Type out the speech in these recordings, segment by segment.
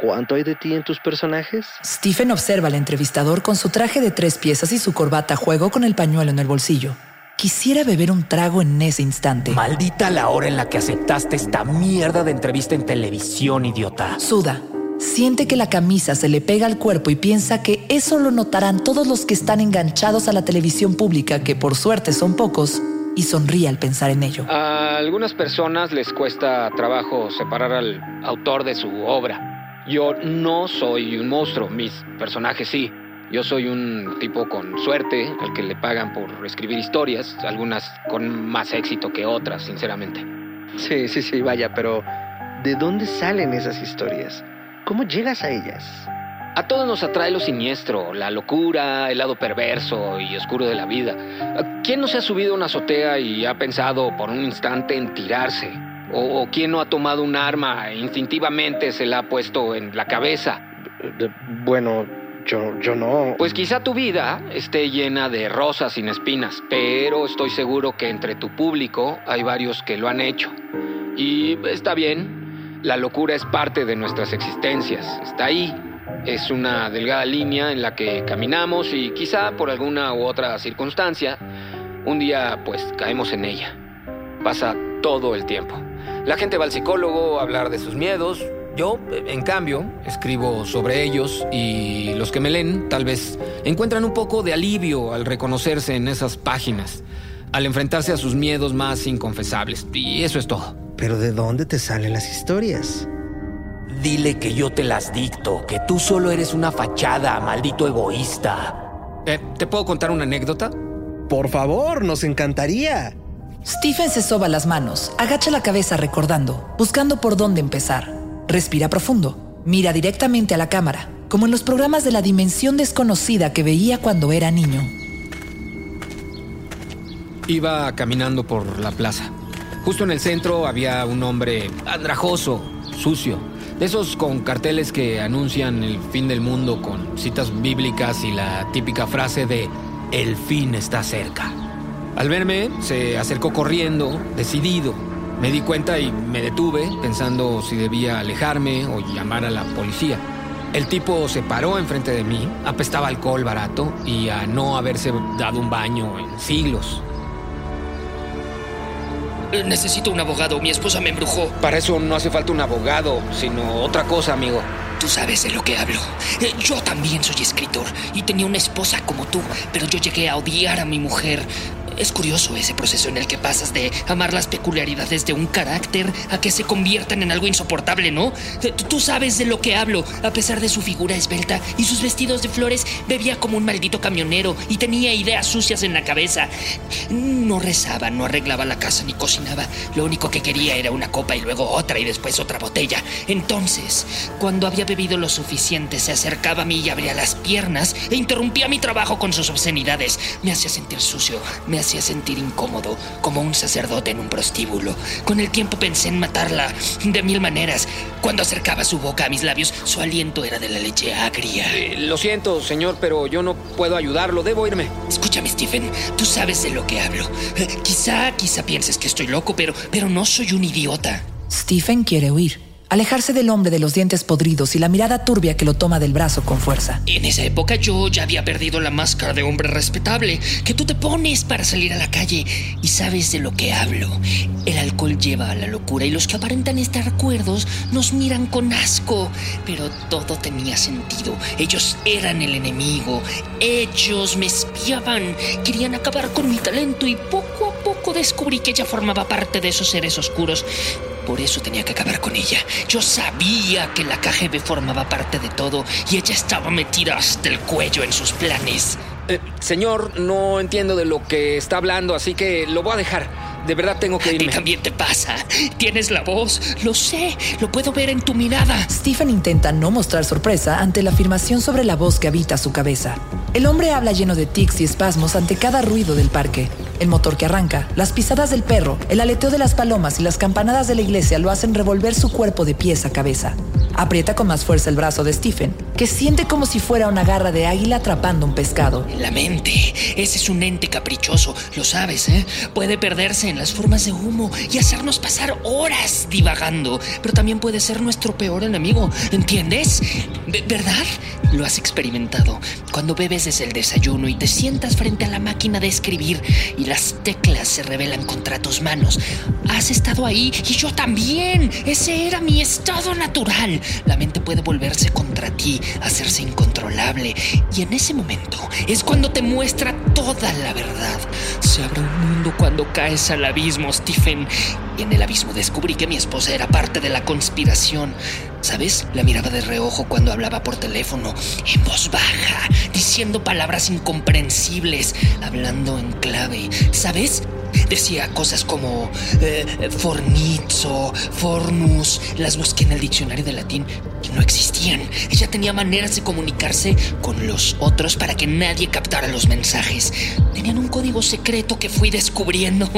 ¿Cuánto hay de ti en tus personajes? Stephen observa al entrevistador con su traje de tres piezas y su corbata a juego con el pañuelo en el bolsillo. Quisiera beber un trago en ese instante. Maldita la hora en la que aceptaste esta mierda de entrevista en televisión, idiota. Suda. Siente que la camisa se le pega al cuerpo y piensa que eso lo notarán todos los que están enganchados a la televisión pública, que por suerte son pocos, y sonríe al pensar en ello. A algunas personas les cuesta trabajo separar al autor de su obra. Yo no soy un monstruo, mis personajes sí. Yo soy un tipo con suerte, al que le pagan por escribir historias, algunas con más éxito que otras, sinceramente. Sí, sí, sí, vaya, pero ¿de dónde salen esas historias? ¿Cómo llegas a ellas? A todos nos atrae lo siniestro, la locura, el lado perverso y oscuro de la vida. ¿Quién no se ha subido a una azotea y ha pensado por un instante en tirarse? ¿O, quién no ha tomado un arma e instintivamente se la ha puesto en la cabeza? Bueno, yo, yo no. Pues quizá tu vida esté llena de rosas sin espinas, pero estoy seguro que entre tu público hay varios que lo han hecho. Y está bien, la locura es parte de nuestras existencias, está ahí. Es una delgada línea en la que caminamos y quizá por alguna u otra circunstancia, un día pues caemos en ella. Pasa todo el tiempo. La gente va al psicólogo a hablar de sus miedos. Yo, en cambio, escribo sobre ellos y los que me leen tal vez encuentran un poco de alivio al reconocerse en esas páginas, al enfrentarse a sus miedos más inconfesables. Y eso es todo. Pero ¿de dónde te salen las historias? Dile que yo te las dicto, que tú solo eres una fachada, maldito egoísta. Eh, ¿Te puedo contar una anécdota? Por favor, nos encantaría. Stephen se soba las manos, agacha la cabeza recordando, buscando por dónde empezar. Respira profundo, mira directamente a la cámara, como en los programas de la dimensión desconocida que veía cuando era niño. Iba caminando por la plaza. Justo en el centro había un hombre andrajoso, sucio, de esos con carteles que anuncian el fin del mundo con citas bíblicas y la típica frase de el fin está cerca. Al verme, se acercó corriendo, decidido. Me di cuenta y me detuve, pensando si debía alejarme o llamar a la policía. El tipo se paró enfrente de mí, apestaba alcohol barato y a no haberse dado un baño en siglos. Necesito un abogado, mi esposa me embrujó. Para eso no hace falta un abogado, sino otra cosa, amigo. Tú sabes de lo que hablo. Eh, yo también soy escritor y tenía una esposa como tú, pero yo llegué a odiar a mi mujer. Es curioso ese proceso en el que pasas de amar las peculiaridades de un carácter a que se conviertan en algo insoportable, ¿no? Tú sabes de lo que hablo. A pesar de su figura esbelta y sus vestidos de flores, bebía como un maldito camionero y tenía ideas sucias en la cabeza. No rezaba, no arreglaba la casa ni cocinaba. Lo único que quería era una copa y luego otra y después otra botella. Entonces, cuando había bebido lo suficiente, se acercaba a mí y abría las piernas e interrumpía mi trabajo con sus obscenidades. Me hacía sentir sucio, hacía sentir incómodo, como un sacerdote en un prostíbulo. Con el tiempo pensé en matarla de mil maneras. Cuando acercaba su boca a mis labios, su aliento era de la leche agria. Eh, lo siento, señor, pero yo no puedo ayudarlo. Debo irme. Escúchame, Stephen. Tú sabes de lo que hablo. Eh, quizá, quizá pienses que estoy loco, pero, pero no soy un idiota. Stephen quiere huir. Alejarse del hombre de los dientes podridos y la mirada turbia que lo toma del brazo con fuerza. En esa época yo ya había perdido la máscara de hombre respetable que tú te pones para salir a la calle y sabes de lo que hablo. El alcohol lleva a la locura y los que aparentan estar cuerdos nos miran con asco, pero todo tenía sentido. Ellos eran el enemigo, ellos me espiaban, querían acabar con mi talento y poco a poco descubrí que ella formaba parte de esos seres oscuros por eso tenía que acabar con ella. Yo sabía que la KGB formaba parte de todo y ella estaba metida hasta el cuello en sus planes. Eh, señor, no entiendo de lo que está hablando, así que lo voy a dejar. De verdad tengo que irme. también te pasa. Tienes la voz, lo sé, lo puedo ver en tu mirada. Stephen intenta no mostrar sorpresa ante la afirmación sobre la voz que habita su cabeza. El hombre habla lleno de tics y espasmos ante cada ruido del parque. El motor que arranca, las pisadas del perro, el aleteo de las palomas y las campanadas de la iglesia lo hacen revolver su cuerpo de pies a cabeza. Aprieta con más fuerza el brazo de Stephen, que siente como si fuera una garra de águila atrapando un pescado. La mente, ese es un ente caprichoso, lo sabes, ¿eh? Puede perderse en las formas de humo y hacernos pasar horas divagando, pero también puede ser nuestro peor enemigo, ¿entiendes? ¿Ve- ¿Verdad? Lo has experimentado. Cuando bebes desde el desayuno y te sientas frente a la máquina de escribir y las teclas se rebelan contra tus manos. Has estado ahí y yo también. Ese era mi estado natural. La mente puede volverse contra ti, hacerse incontrolable. Y en ese momento es cuando te muestra toda la verdad. Se abre un mundo cuando caes al abismo, Stephen. Y en el abismo descubrí que mi esposa era parte de la conspiración. ¿Sabes? La miraba de reojo cuando hablaba por teléfono, en voz baja, diciendo palabras incomprensibles, hablando en clave. ¿Sabes? Decía cosas como eh, fornizo, fornus. Las busqué en el diccionario de latín y no existían. Ella tenía maneras de comunicarse con los otros para que nadie captara los mensajes. Tenían un código secreto que fui descubriendo.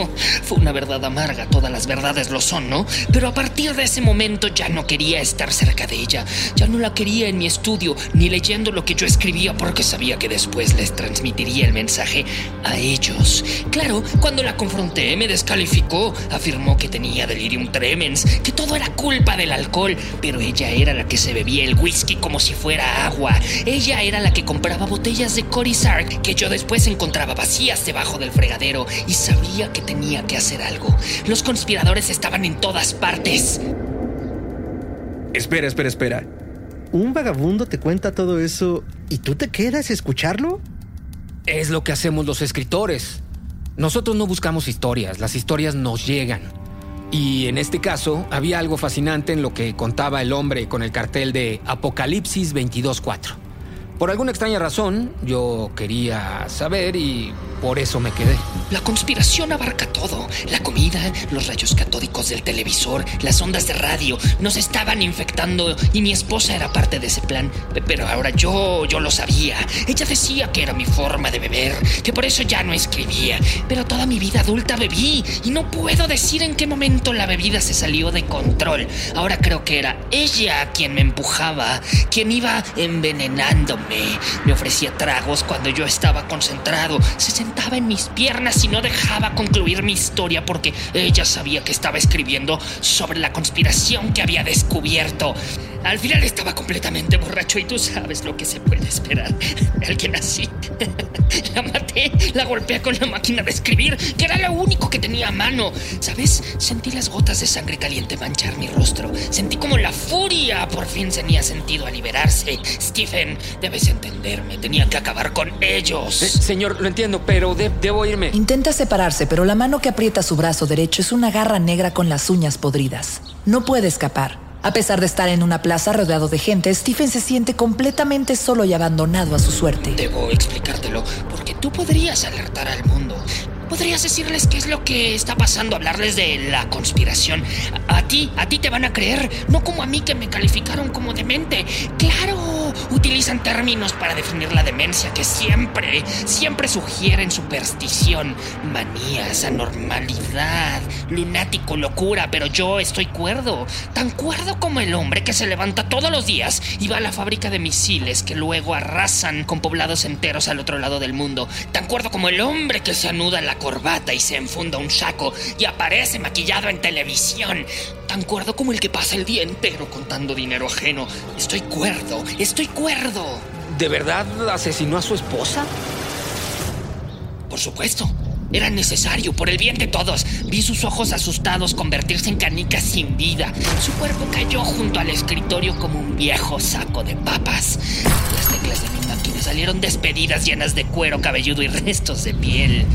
Fue una verdad amarga, todas las verdades lo son, ¿no? Pero a partir de ese momento ya no quería cerca de ella. Ya no la quería en mi estudio, ni leyendo lo que yo escribía porque sabía que después les transmitiría el mensaje a ellos. Claro, cuando la confronté me descalificó, afirmó que tenía delirium tremens, que todo era culpa del alcohol, pero ella era la que se bebía el whisky como si fuera agua. Ella era la que compraba botellas de Cory Sark que yo después encontraba vacías debajo del fregadero y sabía que tenía que hacer algo. Los conspiradores estaban en todas partes. Espera, espera, espera. ¿Un vagabundo te cuenta todo eso y tú te quedas a escucharlo? Es lo que hacemos los escritores. Nosotros no buscamos historias, las historias nos llegan. Y en este caso, había algo fascinante en lo que contaba el hombre con el cartel de Apocalipsis 22.4. Por alguna extraña razón, yo quería saber y por eso me quedé. La conspiración abarca todo. La comida, los rayos catódicos del televisor, las ondas de radio. Nos estaban infectando y mi esposa era parte de ese plan. Pero ahora yo, yo lo sabía. Ella decía que era mi forma de beber, que por eso ya no escribía. Pero toda mi vida adulta bebí y no puedo decir en qué momento la bebida se salió de control. Ahora creo que era ella quien me empujaba, quien iba envenenándome. Me ofrecía tragos cuando yo estaba concentrado. Se sentaba en mis piernas y no dejaba concluir mi historia porque ella sabía que estaba escribiendo sobre la conspiración que había descubierto. Al final estaba completamente borracho y tú sabes lo que se puede esperar. Alguien así. La maté, la golpeé con la máquina de escribir, que era lo único que tenía a mano. ¿Sabes? Sentí las gotas de sangre caliente manchar mi rostro. Sentí como la furia por fin tenía sentido a liberarse. Stephen, debes entenderme, tenía que acabar con ellos. Eh, señor, lo entiendo, pero de- debo irme. Intenta separarse, pero la mano que aprieta su brazo derecho es una garra negra con las uñas podridas. No puede escapar. A pesar de estar en una plaza rodeado de gente, Stephen se siente completamente solo y abandonado a su suerte. Debo explicártelo, porque tú podrías alertar al mundo. Podrías decirles qué es lo que está pasando, hablarles de la conspiración. A, a ti, a ti te van a creer, no como a mí que me calificaron como demente. Claro, utilizan términos para definir la demencia que siempre, siempre sugieren superstición, manías, anormalidad, lunático, locura, pero yo estoy cuerdo, tan cuerdo como el hombre que se levanta todos los días y va a la fábrica de misiles que luego arrasan con poblados enteros al otro lado del mundo, tan cuerdo como el hombre que se anuda la corbata y se enfunda un saco y aparece maquillado en televisión. Tan cuerdo como el que pasa el día entero contando dinero ajeno. Estoy cuerdo, estoy cuerdo. ¿De verdad asesinó a su esposa? Por supuesto. Era necesario, por el bien de todos. Vi sus ojos asustados convertirse en canicas sin vida. Su cuerpo cayó junto al escritorio como un viejo saco de papas. Las teclas de mi máquina salieron despedidas llenas de cuero cabelludo y restos de piel.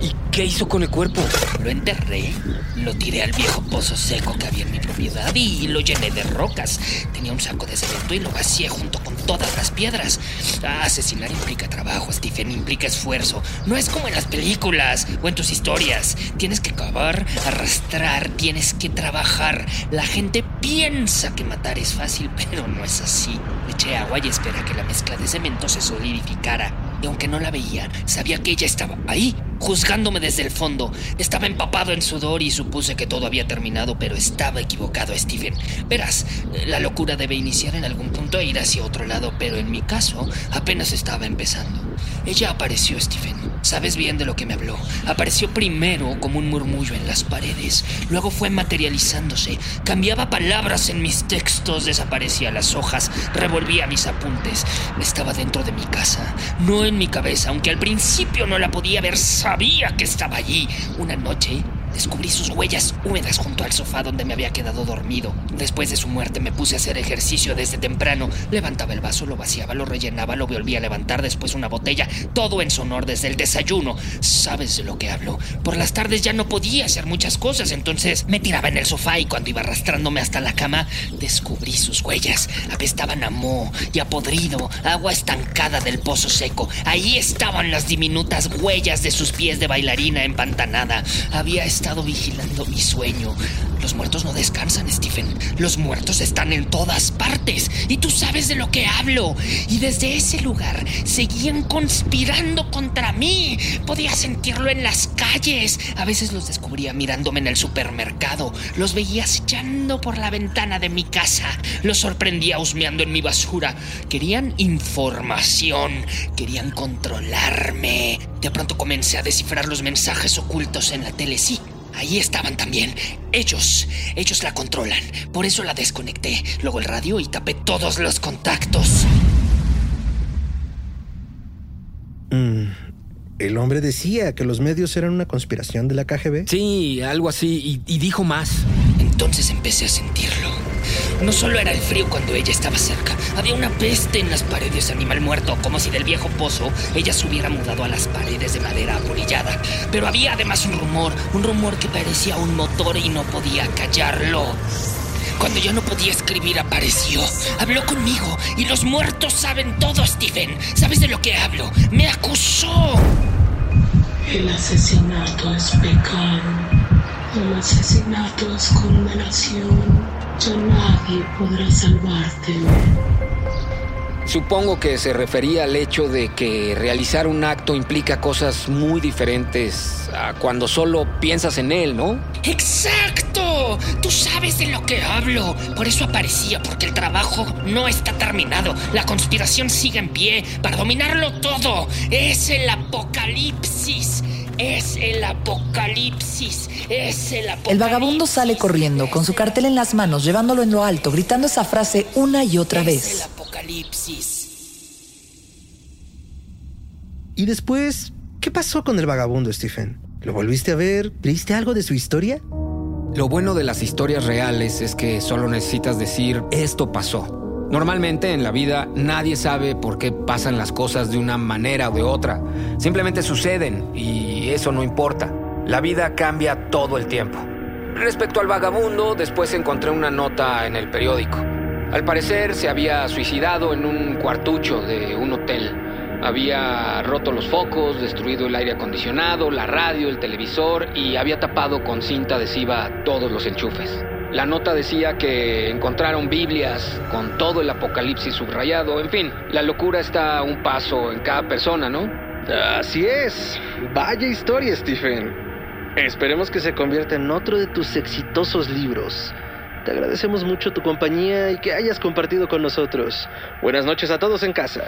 ¿Y qué hizo con el cuerpo? Lo enterré, lo tiré al viejo pozo seco que había en mi propiedad y lo llené de rocas. Tenía un saco de cemento y lo vacié junto con todas las piedras. Asesinar implica trabajo, Stephen, implica esfuerzo. No es como en las películas o en tus historias. Tienes que cavar, arrastrar, tienes que trabajar. La gente piensa que matar es fácil, pero no es así. Eché agua y esperé a que la mezcla de cemento se solidificara. Aunque no la veía, sabía que ella estaba ahí, juzgándome desde el fondo. Estaba empapado en sudor y supuse que todo había terminado, pero estaba equivocado, Stephen. Verás, la locura debe iniciar en algún punto e ir hacia otro lado, pero en mi caso apenas estaba empezando. Ella apareció, Stephen. Sabes bien de lo que me habló. Apareció primero como un murmullo en las paredes, luego fue materializándose. Cambiaba palabras en mis textos, desaparecía las hojas, revolvía mis apuntes. Estaba dentro de mi casa, no en mi cabeza, aunque al principio no la podía ver, sabía que estaba allí. Una noche Descubrí sus huellas húmedas junto al sofá donde me había quedado dormido. Después de su muerte me puse a hacer ejercicio desde temprano. Levantaba el vaso, lo vaciaba, lo rellenaba, lo volvía a levantar, después una botella, todo en sonor desde el desayuno. ¿Sabes de lo que hablo? Por las tardes ya no podía hacer muchas cosas, entonces me tiraba en el sofá y cuando iba arrastrándome hasta la cama, descubrí sus huellas. Apestaban a moho y a podrido, agua estancada del pozo seco. Ahí estaban las diminutas huellas de sus pies de bailarina empantanada. Había vigilando mi sueño. Los muertos no descansan, Stephen. Los muertos están en todas partes. Y tú sabes de lo que hablo. Y desde ese lugar seguían conspirando contra mí. Podía sentirlo en las calles. A veces los descubría mirándome en el supermercado. Los veía acechando por la ventana de mi casa. Los sorprendía husmeando en mi basura. Querían información. Querían controlarme. De pronto comencé a descifrar los mensajes ocultos en la tele. Sí, Ahí estaban también. Ellos, ellos la controlan. Por eso la desconecté. Luego el radio y tapé todos los contactos. Mm, el hombre decía que los medios eran una conspiración de la KGB. Sí, algo así. Y, y dijo más. Entonces empecé a sentirlo. No solo era el frío cuando ella estaba cerca, había una peste en las paredes, animal muerto, como si del viejo pozo ella se hubiera mudado a las paredes de madera apolillada. Pero había además un rumor, un rumor que parecía un motor y no podía callarlo. Cuando yo no podía escribir apareció, habló conmigo y los muertos saben todo, Stephen. ¿Sabes de lo que hablo? Me acusó. El asesinato es pecado. El asesinato es condenación. Ya nadie podrá salvarte. Supongo que se refería al hecho de que realizar un acto implica cosas muy diferentes a cuando solo piensas en él, ¿no? ¡Exacto! Tú sabes de lo que hablo. Por eso aparecía, porque el trabajo no está terminado. La conspiración sigue en pie para dominarlo todo. Es el apocalipsis. Es el apocalipsis. Es el apocalipsis. El vagabundo sale corriendo con su cartel en las manos, llevándolo en lo alto, gritando esa frase una y otra Es el vez. apocalipsis. Y después, ¿qué pasó con el vagabundo, Stephen? ¿Lo volviste a ver? ¿Viste algo de su historia? Lo bueno de las historias reales es que solo necesitas decir esto pasó. Normalmente en la vida nadie sabe por qué pasan las cosas de una manera o de otra. Simplemente suceden y eso no importa. La vida cambia todo el tiempo. Respecto al vagabundo, después encontré una nota en el periódico. Al parecer se había suicidado en un cuartucho de un hotel. Había roto los focos, destruido el aire acondicionado, la radio, el televisor y había tapado con cinta adhesiva todos los enchufes. La nota decía que encontraron Biblias con todo el apocalipsis subrayado. En fin, la locura está a un paso en cada persona, ¿no? Así es. Vaya historia, Stephen. Esperemos que se convierta en otro de tus exitosos libros. Te agradecemos mucho tu compañía y que hayas compartido con nosotros. Buenas noches a todos en casa.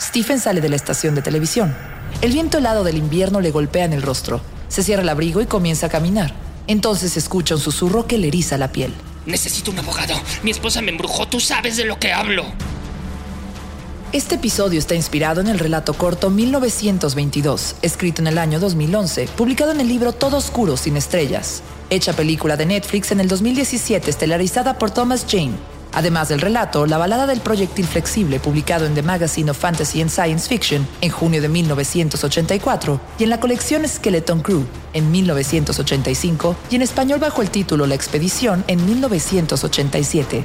Stephen sale de la estación de televisión. El viento helado del invierno le golpea en el rostro. Se cierra el abrigo y comienza a caminar. Entonces escucha un susurro que le eriza la piel. Necesito un abogado. Mi esposa me embrujó. Tú sabes de lo que hablo. Este episodio está inspirado en el relato corto 1922, escrito en el año 2011, publicado en el libro Todo Oscuro sin Estrellas, hecha película de Netflix en el 2017, estelarizada por Thomas Jane. Además del relato, la balada del proyectil flexible, publicado en The Magazine of Fantasy and Science Fiction en junio de 1984, y en la colección Skeleton Crew en 1985, y en español bajo el título La Expedición en 1987.